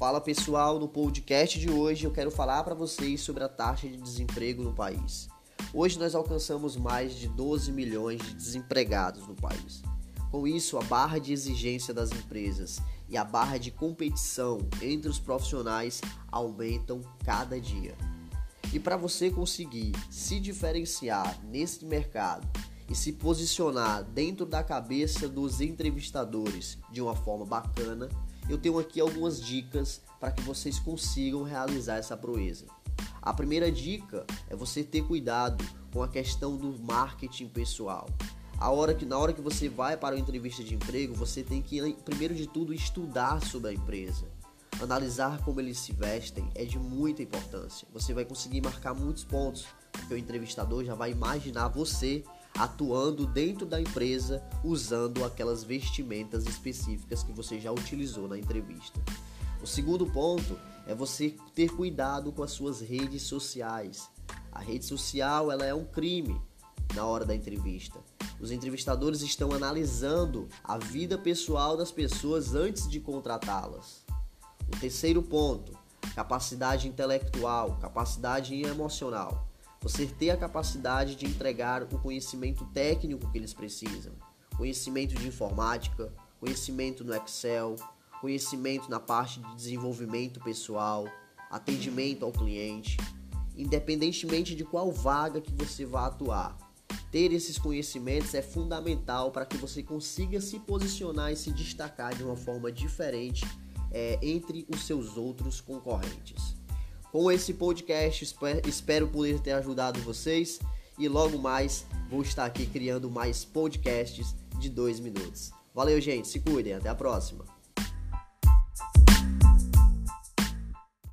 Fala pessoal, no podcast de hoje eu quero falar para vocês sobre a taxa de desemprego no país. Hoje nós alcançamos mais de 12 milhões de desempregados no país. Com isso, a barra de exigência das empresas e a barra de competição entre os profissionais aumentam cada dia. E para você conseguir se diferenciar nesse mercado e se posicionar dentro da cabeça dos entrevistadores de uma forma bacana, eu tenho aqui algumas dicas para que vocês consigam realizar essa proeza. A primeira dica é você ter cuidado com a questão do marketing pessoal. A hora que, na hora que você vai para uma entrevista de emprego, você tem que, primeiro de tudo, estudar sobre a empresa. Analisar como eles se vestem é de muita importância. Você vai conseguir marcar muitos pontos, porque o entrevistador já vai imaginar você atuando dentro da empresa usando aquelas vestimentas específicas que você já utilizou na entrevista. O segundo ponto é você ter cuidado com as suas redes sociais. A rede social ela é um crime na hora da entrevista. Os entrevistadores estão analisando a vida pessoal das pessoas antes de contratá-las. O terceiro ponto, capacidade intelectual, capacidade emocional. Você ter a capacidade de entregar o conhecimento técnico que eles precisam, conhecimento de informática, conhecimento no Excel, conhecimento na parte de desenvolvimento pessoal, atendimento ao cliente, independentemente de qual vaga que você vá atuar. Ter esses conhecimentos é fundamental para que você consiga se posicionar e se destacar de uma forma diferente é, entre os seus outros concorrentes. Com esse podcast, espero poder ter ajudado vocês e logo mais vou estar aqui criando mais podcasts de dois minutos. Valeu, gente, se cuidem, até a próxima.